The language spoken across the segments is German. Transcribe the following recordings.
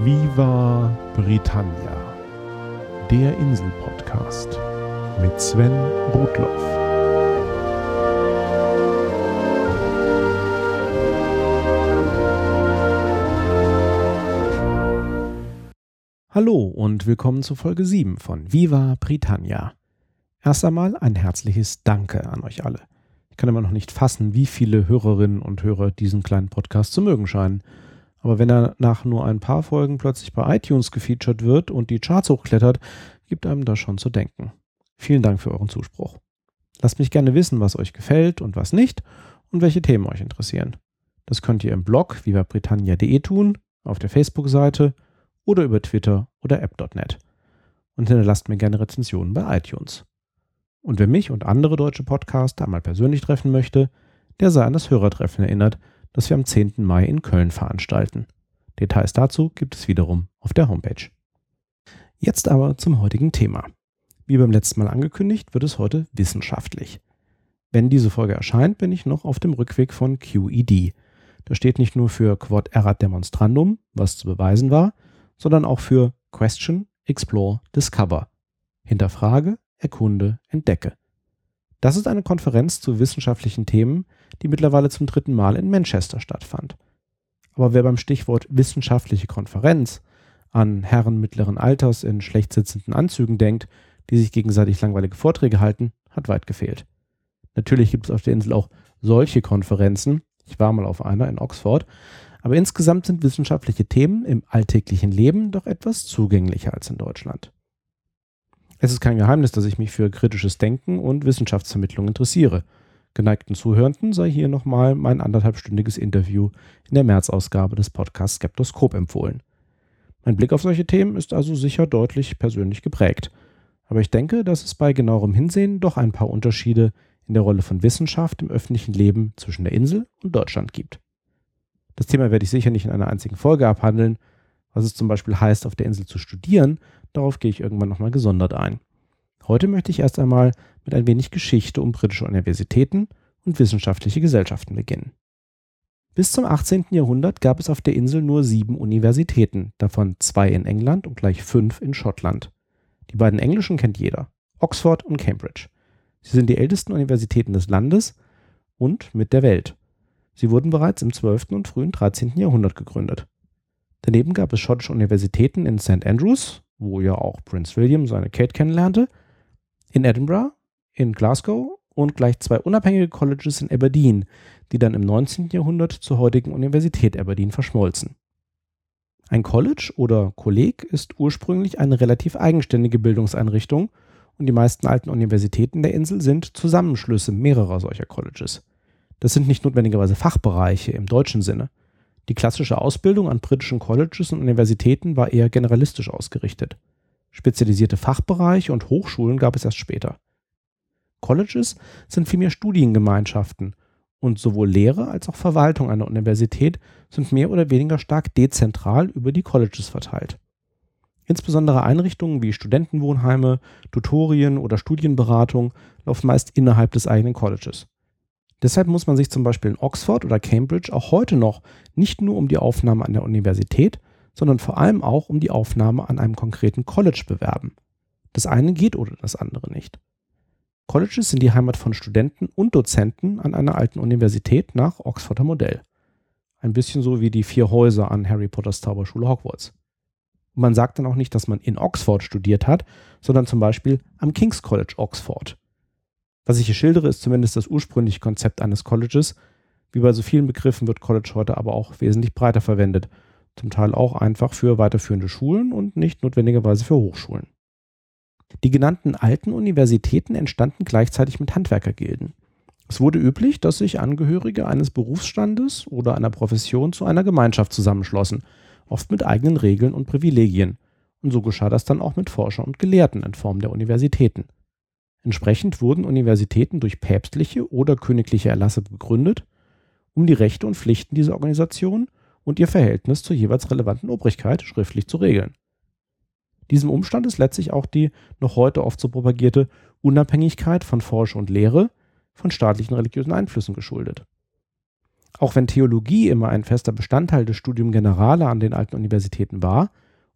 Viva Britannia, der Insel-Podcast mit Sven Rudloff. Hallo und willkommen zu Folge 7 von Viva Britannia. Erst einmal ein herzliches Danke an euch alle. Ich kann immer noch nicht fassen, wie viele Hörerinnen und Hörer diesen kleinen Podcast zu mögen scheinen. Aber wenn er nach nur ein paar Folgen plötzlich bei iTunes gefeatured wird und die Charts hochklettert, gibt einem das schon zu denken. Vielen Dank für euren Zuspruch. Lasst mich gerne wissen, was euch gefällt und was nicht und welche Themen euch interessieren. Das könnt ihr im Blog vivabritannia.de tun, auf der Facebook-Seite oder über Twitter oder app.net. Und hinterlasst mir gerne Rezensionen bei iTunes. Und wer mich und andere deutsche Podcaster einmal persönlich treffen möchte, der sei an das Hörertreffen erinnert, das wir am 10. Mai in Köln veranstalten. Details dazu gibt es wiederum auf der Homepage. Jetzt aber zum heutigen Thema. Wie beim letzten Mal angekündigt, wird es heute wissenschaftlich. Wenn diese Folge erscheint, bin ich noch auf dem Rückweg von QED. Das steht nicht nur für Quod Erat Demonstrandum, was zu beweisen war, sondern auch für Question, Explore, Discover. Hinterfrage, erkunde, entdecke. Das ist eine Konferenz zu wissenschaftlichen Themen, die mittlerweile zum dritten Mal in Manchester stattfand. Aber wer beim Stichwort wissenschaftliche Konferenz an Herren mittleren Alters in schlecht sitzenden Anzügen denkt, die sich gegenseitig langweilige Vorträge halten, hat weit gefehlt. Natürlich gibt es auf der Insel auch solche Konferenzen. Ich war mal auf einer in Oxford. Aber insgesamt sind wissenschaftliche Themen im alltäglichen Leben doch etwas zugänglicher als in Deutschland. Es ist kein Geheimnis, dass ich mich für kritisches Denken und Wissenschaftsvermittlung interessiere. Geneigten Zuhörenden sei hier nochmal mein anderthalbstündiges Interview in der März-Ausgabe des Podcasts Skeptoskop empfohlen. Mein Blick auf solche Themen ist also sicher deutlich persönlich geprägt. Aber ich denke, dass es bei genauerem Hinsehen doch ein paar Unterschiede in der Rolle von Wissenschaft im öffentlichen Leben zwischen der Insel und Deutschland gibt. Das Thema werde ich sicher nicht in einer einzigen Folge abhandeln. Was es zum Beispiel heißt, auf der Insel zu studieren, Darauf gehe ich irgendwann nochmal gesondert ein. Heute möchte ich erst einmal mit ein wenig Geschichte um britische Universitäten und wissenschaftliche Gesellschaften beginnen. Bis zum 18. Jahrhundert gab es auf der Insel nur sieben Universitäten, davon zwei in England und gleich fünf in Schottland. Die beiden englischen kennt jeder, Oxford und Cambridge. Sie sind die ältesten Universitäten des Landes und mit der Welt. Sie wurden bereits im 12. und frühen 13. Jahrhundert gegründet. Daneben gab es schottische Universitäten in St. Andrews, wo ja auch Prince William seine Kate kennenlernte, in Edinburgh, in Glasgow und gleich zwei unabhängige Colleges in Aberdeen, die dann im 19. Jahrhundert zur heutigen Universität Aberdeen verschmolzen. Ein College oder Kolleg ist ursprünglich eine relativ eigenständige Bildungseinrichtung und die meisten alten Universitäten der Insel sind Zusammenschlüsse mehrerer solcher Colleges. Das sind nicht notwendigerweise Fachbereiche im deutschen Sinne. Die klassische Ausbildung an britischen Colleges und Universitäten war eher generalistisch ausgerichtet. Spezialisierte Fachbereiche und Hochschulen gab es erst später. Colleges sind vielmehr Studiengemeinschaften und sowohl Lehre als auch Verwaltung einer Universität sind mehr oder weniger stark dezentral über die Colleges verteilt. Insbesondere Einrichtungen wie Studentenwohnheime, Tutorien oder Studienberatung laufen meist innerhalb des eigenen Colleges. Deshalb muss man sich zum Beispiel in Oxford oder Cambridge auch heute noch nicht nur um die Aufnahme an der Universität, sondern vor allem auch um die Aufnahme an einem konkreten College bewerben. Das eine geht oder das andere nicht. Colleges sind die Heimat von Studenten und Dozenten an einer alten Universität nach Oxforder Modell. Ein bisschen so wie die vier Häuser an Harry Potters Zauberschule Hogwarts. Und man sagt dann auch nicht, dass man in Oxford studiert hat, sondern zum Beispiel am King's College Oxford was ich hier schildere, ist zumindest das ursprüngliche Konzept eines Colleges. Wie bei so vielen Begriffen wird College heute aber auch wesentlich breiter verwendet. Zum Teil auch einfach für weiterführende Schulen und nicht notwendigerweise für Hochschulen. Die genannten alten Universitäten entstanden gleichzeitig mit Handwerkergilden. Es wurde üblich, dass sich Angehörige eines Berufsstandes oder einer Profession zu einer Gemeinschaft zusammenschlossen, oft mit eigenen Regeln und Privilegien. Und so geschah das dann auch mit Forschern und Gelehrten in Form der Universitäten. Entsprechend wurden Universitäten durch päpstliche oder königliche Erlasse begründet, um die Rechte und Pflichten dieser Organisation und ihr Verhältnis zur jeweils relevanten Obrigkeit schriftlich zu regeln. Diesem Umstand ist letztlich auch die noch heute oft so propagierte Unabhängigkeit von Forschung und Lehre von staatlichen religiösen Einflüssen geschuldet. Auch wenn Theologie immer ein fester Bestandteil des Studium Generale an den alten Universitäten war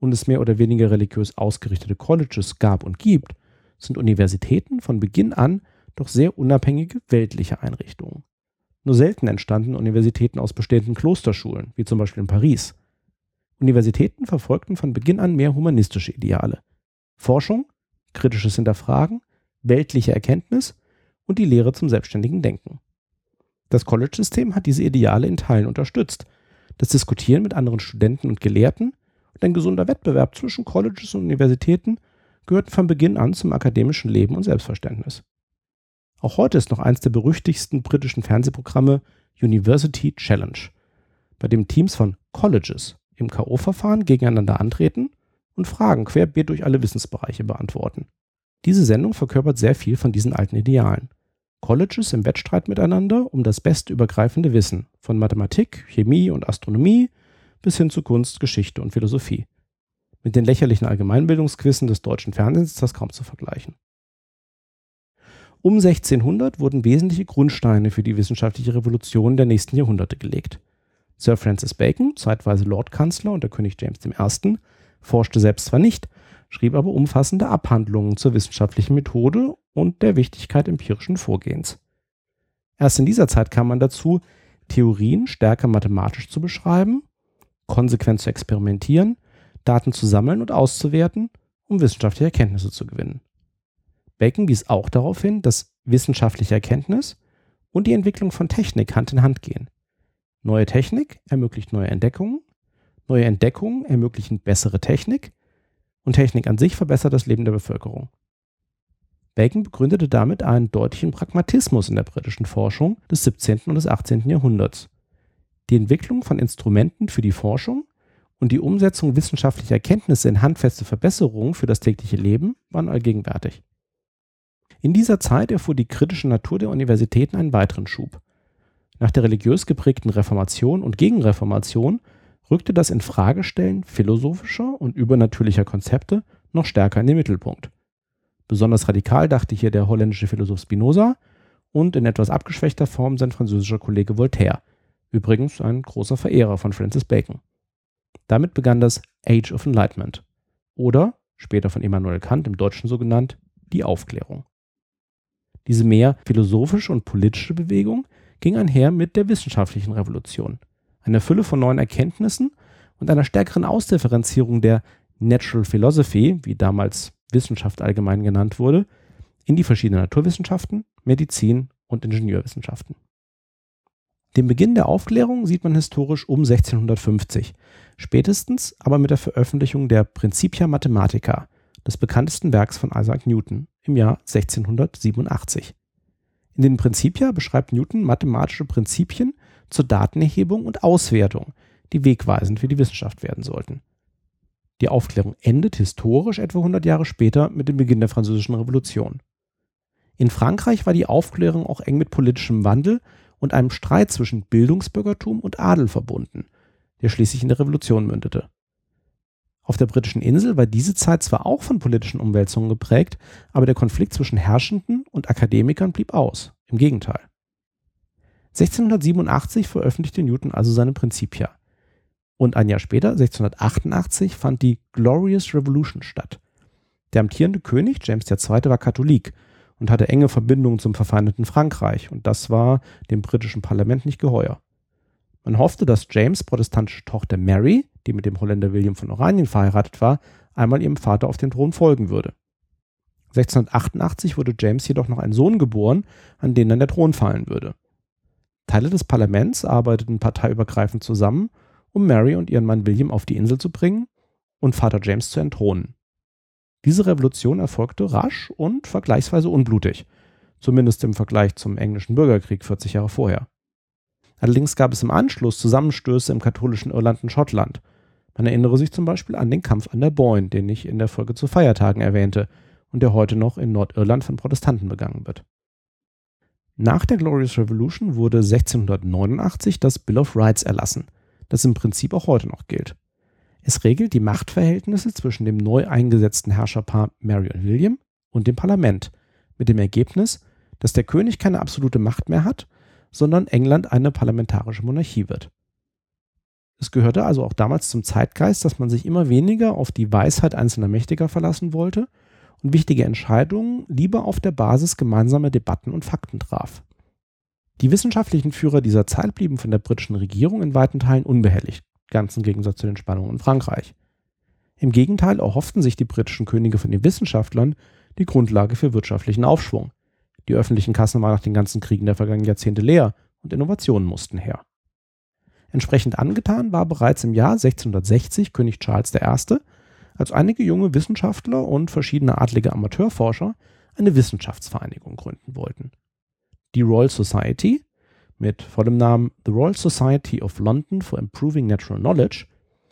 und es mehr oder weniger religiös ausgerichtete Colleges gab und gibt, sind Universitäten von Beginn an doch sehr unabhängige weltliche Einrichtungen. Nur selten entstanden Universitäten aus bestehenden Klosterschulen, wie zum Beispiel in Paris. Universitäten verfolgten von Beginn an mehr humanistische Ideale. Forschung, kritisches Hinterfragen, weltliche Erkenntnis und die Lehre zum selbstständigen Denken. Das College-System hat diese Ideale in Teilen unterstützt. Das Diskutieren mit anderen Studenten und Gelehrten und ein gesunder Wettbewerb zwischen Colleges und Universitäten gehörten von Beginn an zum akademischen Leben und Selbstverständnis. Auch heute ist noch eines der berüchtigsten britischen Fernsehprogramme University Challenge, bei dem Teams von Colleges im K.O.-Verfahren gegeneinander antreten und Fragen querbeet durch alle Wissensbereiche beantworten. Diese Sendung verkörpert sehr viel von diesen alten Idealen. Colleges im Wettstreit miteinander um das beste übergreifende Wissen von Mathematik, Chemie und Astronomie bis hin zu Kunst, Geschichte und Philosophie. Mit den lächerlichen Allgemeinbildungsquissen des deutschen Fernsehens ist das kaum zu vergleichen. Um 1600 wurden wesentliche Grundsteine für die wissenschaftliche Revolution der nächsten Jahrhunderte gelegt. Sir Francis Bacon, zeitweise Lordkanzler unter König James I., forschte selbst zwar nicht, schrieb aber umfassende Abhandlungen zur wissenschaftlichen Methode und der Wichtigkeit empirischen Vorgehens. Erst in dieser Zeit kam man dazu, Theorien stärker mathematisch zu beschreiben, konsequent zu experimentieren, Daten zu sammeln und auszuwerten, um wissenschaftliche Erkenntnisse zu gewinnen. Bacon wies auch darauf hin, dass wissenschaftliche Erkenntnis und die Entwicklung von Technik Hand in Hand gehen. Neue Technik ermöglicht neue Entdeckungen, neue Entdeckungen ermöglichen bessere Technik und Technik an sich verbessert das Leben der Bevölkerung. Bacon begründete damit einen deutlichen Pragmatismus in der britischen Forschung des 17. und des 18. Jahrhunderts. Die Entwicklung von Instrumenten für die Forschung und die Umsetzung wissenschaftlicher Erkenntnisse in handfeste Verbesserungen für das tägliche Leben waren allgegenwärtig. In dieser Zeit erfuhr die kritische Natur der Universitäten einen weiteren Schub. Nach der religiös geprägten Reformation und Gegenreformation rückte das Infragestellen philosophischer und übernatürlicher Konzepte noch stärker in den Mittelpunkt. Besonders radikal dachte hier der holländische Philosoph Spinoza und in etwas abgeschwächter Form sein französischer Kollege Voltaire, übrigens ein großer Verehrer von Francis Bacon. Damit begann das Age of Enlightenment oder, später von Immanuel Kant im Deutschen so genannt, die Aufklärung. Diese mehr philosophische und politische Bewegung ging einher mit der wissenschaftlichen Revolution, einer Fülle von neuen Erkenntnissen und einer stärkeren Ausdifferenzierung der Natural Philosophy, wie damals Wissenschaft allgemein genannt wurde, in die verschiedenen Naturwissenschaften, Medizin und Ingenieurwissenschaften. Den Beginn der Aufklärung sieht man historisch um 1650, spätestens aber mit der Veröffentlichung der Principia Mathematica, des bekanntesten Werks von Isaac Newton, im Jahr 1687. In den Principia beschreibt Newton mathematische Prinzipien zur Datenerhebung und Auswertung, die wegweisend für die Wissenschaft werden sollten. Die Aufklärung endet historisch etwa 100 Jahre später mit dem Beginn der Französischen Revolution. In Frankreich war die Aufklärung auch eng mit politischem Wandel und einem Streit zwischen Bildungsbürgertum und Adel verbunden, der schließlich in der Revolution mündete. Auf der britischen Insel war diese Zeit zwar auch von politischen Umwälzungen geprägt, aber der Konflikt zwischen Herrschenden und Akademikern blieb aus. Im Gegenteil. 1687 veröffentlichte Newton also seine Principia. Und ein Jahr später, 1688, fand die Glorious Revolution statt. Der amtierende König, James II., war Katholik und hatte enge Verbindungen zum verfeindeten Frankreich, und das war dem britischen Parlament nicht geheuer. Man hoffte, dass James' protestantische Tochter Mary, die mit dem Holländer William von Oranien verheiratet war, einmal ihrem Vater auf den Thron folgen würde. 1688 wurde James jedoch noch ein Sohn geboren, an den dann der Thron fallen würde. Teile des Parlaments arbeiteten parteiübergreifend zusammen, um Mary und ihren Mann William auf die Insel zu bringen und Vater James zu entthronen. Diese Revolution erfolgte rasch und vergleichsweise unblutig, zumindest im Vergleich zum englischen Bürgerkrieg 40 Jahre vorher. Allerdings gab es im Anschluss Zusammenstöße im katholischen Irland und Schottland. Man erinnere sich zum Beispiel an den Kampf an der Boyne, den ich in der Folge zu Feiertagen erwähnte und der heute noch in Nordirland von Protestanten begangen wird. Nach der Glorious Revolution wurde 1689 das Bill of Rights erlassen, das im Prinzip auch heute noch gilt. Es regelt die Machtverhältnisse zwischen dem neu eingesetzten Herrscherpaar Mary und William und dem Parlament, mit dem Ergebnis, dass der König keine absolute Macht mehr hat sondern England eine parlamentarische Monarchie wird. Es gehörte also auch damals zum Zeitgeist, dass man sich immer weniger auf die Weisheit einzelner Mächtiger verlassen wollte und wichtige Entscheidungen lieber auf der Basis gemeinsamer Debatten und Fakten traf. Die wissenschaftlichen Führer dieser Zeit blieben von der britischen Regierung in weiten Teilen unbehelligt, ganz im Gegensatz zu den Spannungen in Frankreich. Im Gegenteil erhofften sich die britischen Könige von den Wissenschaftlern die Grundlage für wirtschaftlichen Aufschwung. Die öffentlichen Kassen waren nach den ganzen Kriegen der vergangenen Jahrzehnte leer und Innovationen mussten her. Entsprechend angetan war bereits im Jahr 1660 König Charles I., als einige junge Wissenschaftler und verschiedene adlige Amateurforscher eine Wissenschaftsvereinigung gründen wollten. Die Royal Society mit vollem Namen The Royal Society of London for Improving Natural Knowledge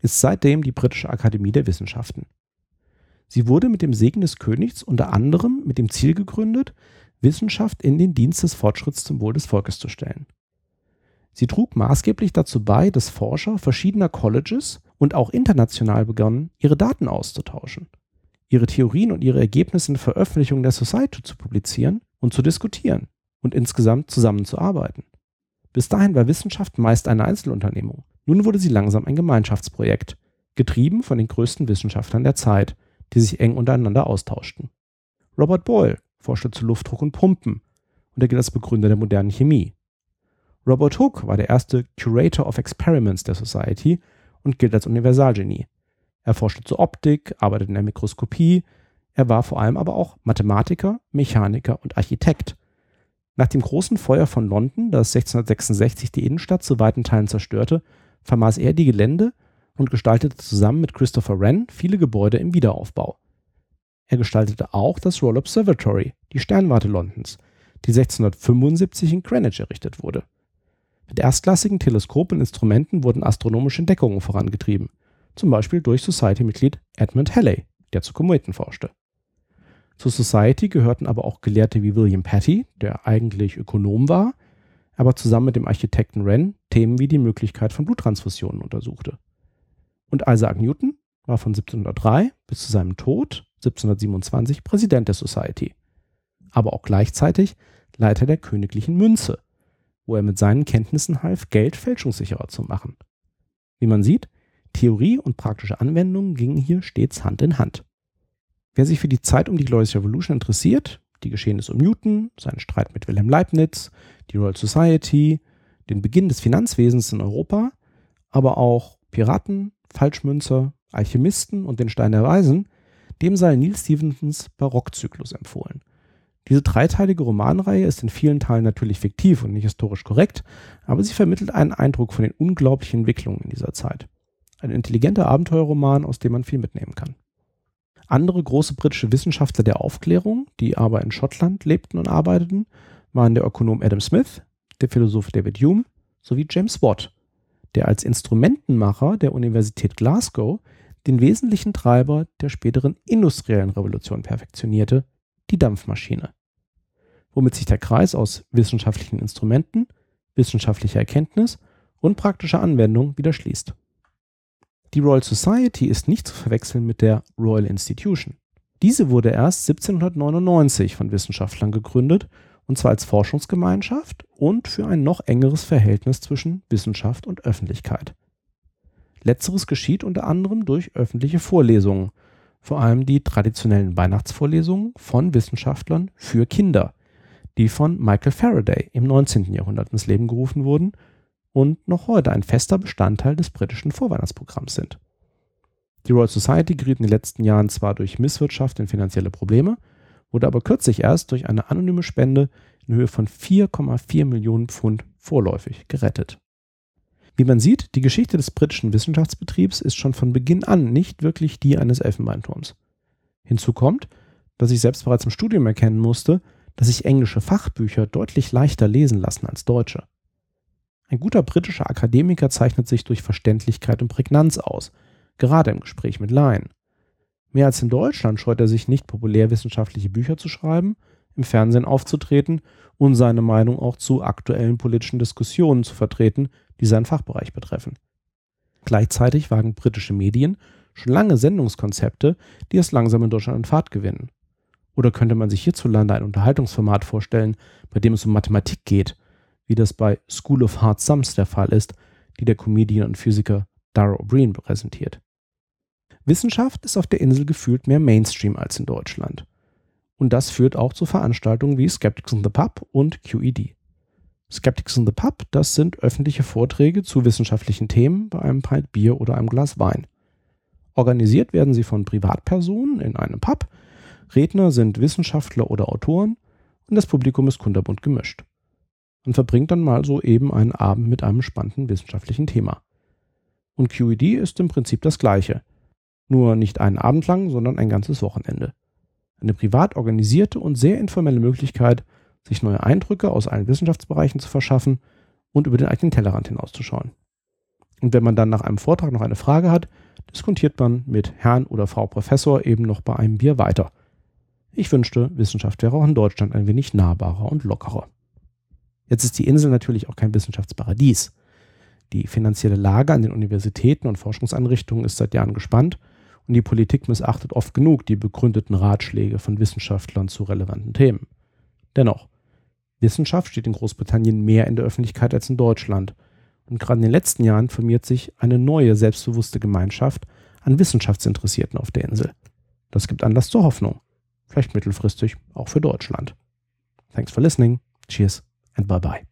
ist seitdem die britische Akademie der Wissenschaften. Sie wurde mit dem Segen des Königs unter anderem mit dem Ziel gegründet, Wissenschaft in den Dienst des Fortschritts zum Wohl des Volkes zu stellen. Sie trug maßgeblich dazu bei, dass Forscher verschiedener Colleges und auch international begannen, ihre Daten auszutauschen, ihre Theorien und ihre Ergebnisse in Veröffentlichungen der Society zu publizieren und zu diskutieren und insgesamt zusammenzuarbeiten. Bis dahin war Wissenschaft meist eine Einzelunternehmung. Nun wurde sie langsam ein Gemeinschaftsprojekt, getrieben von den größten Wissenschaftlern der Zeit, die sich eng untereinander austauschten. Robert Boyle forschte zu Luftdruck und Pumpen und er gilt als Begründer der modernen Chemie. Robert Hooke war der erste Curator of Experiments der Society und gilt als Universalgenie. Er forschte zur Optik, arbeitete in der Mikroskopie, er war vor allem aber auch Mathematiker, Mechaniker und Architekt. Nach dem großen Feuer von London, das 1666 die Innenstadt zu weiten Teilen zerstörte, vermaß er die Gelände und gestaltete zusammen mit Christopher Wren viele Gebäude im Wiederaufbau. Er gestaltete auch das Royal Observatory, die Sternwarte Londons, die 1675 in Greenwich errichtet wurde. Mit erstklassigen Teleskopen und Instrumenten wurden astronomische Entdeckungen vorangetrieben, zum Beispiel durch Society-Mitglied Edmund Halley, der zu Kometen forschte. Zur Society gehörten aber auch Gelehrte wie William Petty, der eigentlich Ökonom war, aber zusammen mit dem Architekten Wren Themen wie die Möglichkeit von Bluttransfusionen untersuchte. Und Isaac Newton war von 1703 bis zu seinem Tod 1727 Präsident der Society, aber auch gleichzeitig Leiter der königlichen Münze, wo er mit seinen Kenntnissen half, Geld fälschungssicherer zu machen. Wie man sieht, Theorie und praktische Anwendungen gingen hier stets Hand in Hand. Wer sich für die Zeit um die Glorious Revolution interessiert, die Geschehnisse um Newton, seinen Streit mit Wilhelm Leibniz, die Royal Society, den Beginn des Finanzwesens in Europa, aber auch Piraten, Falschmünzer, Alchemisten und den Stein der Weisen, dem sei Neil Stephensons Barockzyklus empfohlen. Diese dreiteilige Romanreihe ist in vielen Teilen natürlich fiktiv und nicht historisch korrekt, aber sie vermittelt einen Eindruck von den unglaublichen Entwicklungen in dieser Zeit. Ein intelligenter Abenteuerroman, aus dem man viel mitnehmen kann. Andere große britische Wissenschaftler der Aufklärung, die aber in Schottland lebten und arbeiteten, waren der Ökonom Adam Smith, der Philosoph David Hume sowie James Watt, der als Instrumentenmacher der Universität Glasgow den wesentlichen Treiber der späteren industriellen Revolution perfektionierte, die Dampfmaschine womit sich der Kreis aus wissenschaftlichen Instrumenten, wissenschaftlicher Erkenntnis und praktischer Anwendung wieder schließt. Die Royal Society ist nicht zu verwechseln mit der Royal Institution. Diese wurde erst 1799 von Wissenschaftlern gegründet, und zwar als Forschungsgemeinschaft und für ein noch engeres Verhältnis zwischen Wissenschaft und Öffentlichkeit. Letzteres geschieht unter anderem durch öffentliche Vorlesungen, vor allem die traditionellen Weihnachtsvorlesungen von Wissenschaftlern für Kinder, die von Michael Faraday im 19. Jahrhundert ins Leben gerufen wurden und noch heute ein fester Bestandteil des britischen Vorweihnachtsprogramms sind. Die Royal Society geriet in den letzten Jahren zwar durch Misswirtschaft in finanzielle Probleme, wurde aber kürzlich erst durch eine anonyme Spende in Höhe von 4,4 Millionen Pfund vorläufig gerettet. Wie man sieht, die Geschichte des britischen Wissenschaftsbetriebs ist schon von Beginn an nicht wirklich die eines Elfenbeinturms. Hinzu kommt, dass ich selbst bereits im Studium erkennen musste, dass sich englische Fachbücher deutlich leichter lesen lassen als deutsche. Ein guter britischer Akademiker zeichnet sich durch Verständlichkeit und Prägnanz aus, gerade im Gespräch mit Laien. Mehr als in Deutschland scheut er sich nicht, populärwissenschaftliche Bücher zu schreiben, im Fernsehen aufzutreten und seine Meinung auch zu aktuellen politischen Diskussionen zu vertreten, die seinen Fachbereich betreffen. Gleichzeitig wagen britische Medien schon lange Sendungskonzepte, die es langsam in Deutschland an Fahrt gewinnen. Oder könnte man sich hierzulande ein Unterhaltungsformat vorstellen, bei dem es um Mathematik geht, wie das bei School of Hard Sums der Fall ist, die der Comedian und Physiker Dara O'Brien präsentiert. Wissenschaft ist auf der Insel gefühlt mehr Mainstream als in Deutschland. Und das führt auch zu Veranstaltungen wie Skeptics in the Pub und QED. Skeptics in the Pub, das sind öffentliche Vorträge zu wissenschaftlichen Themen bei einem Pint Bier oder einem Glas Wein. Organisiert werden sie von Privatpersonen in einem Pub. Redner sind Wissenschaftler oder Autoren und das Publikum ist kunterbunt gemischt. Man verbringt dann mal so eben einen Abend mit einem spannenden wissenschaftlichen Thema. Und QED ist im Prinzip das gleiche. Nur nicht einen Abend lang, sondern ein ganzes Wochenende. Eine privat organisierte und sehr informelle Möglichkeit, sich neue Eindrücke aus allen Wissenschaftsbereichen zu verschaffen und über den eigenen Tellerrand hinauszuschauen. Und wenn man dann nach einem Vortrag noch eine Frage hat, diskutiert man mit Herrn oder Frau Professor eben noch bei einem Bier weiter. Ich wünschte, Wissenschaft wäre auch in Deutschland ein wenig nahbarer und lockerer. Jetzt ist die Insel natürlich auch kein Wissenschaftsparadies. Die finanzielle Lage an den Universitäten und Forschungseinrichtungen ist seit Jahren gespannt und die Politik missachtet oft genug die begründeten Ratschläge von Wissenschaftlern zu relevanten Themen. Dennoch, Wissenschaft steht in Großbritannien mehr in der Öffentlichkeit als in Deutschland und gerade in den letzten Jahren formiert sich eine neue, selbstbewusste Gemeinschaft an Wissenschaftsinteressierten auf der Insel. Das gibt Anlass zur Hoffnung. Vielleicht mittelfristig auch für Deutschland. Thanks for listening. Cheers and bye bye.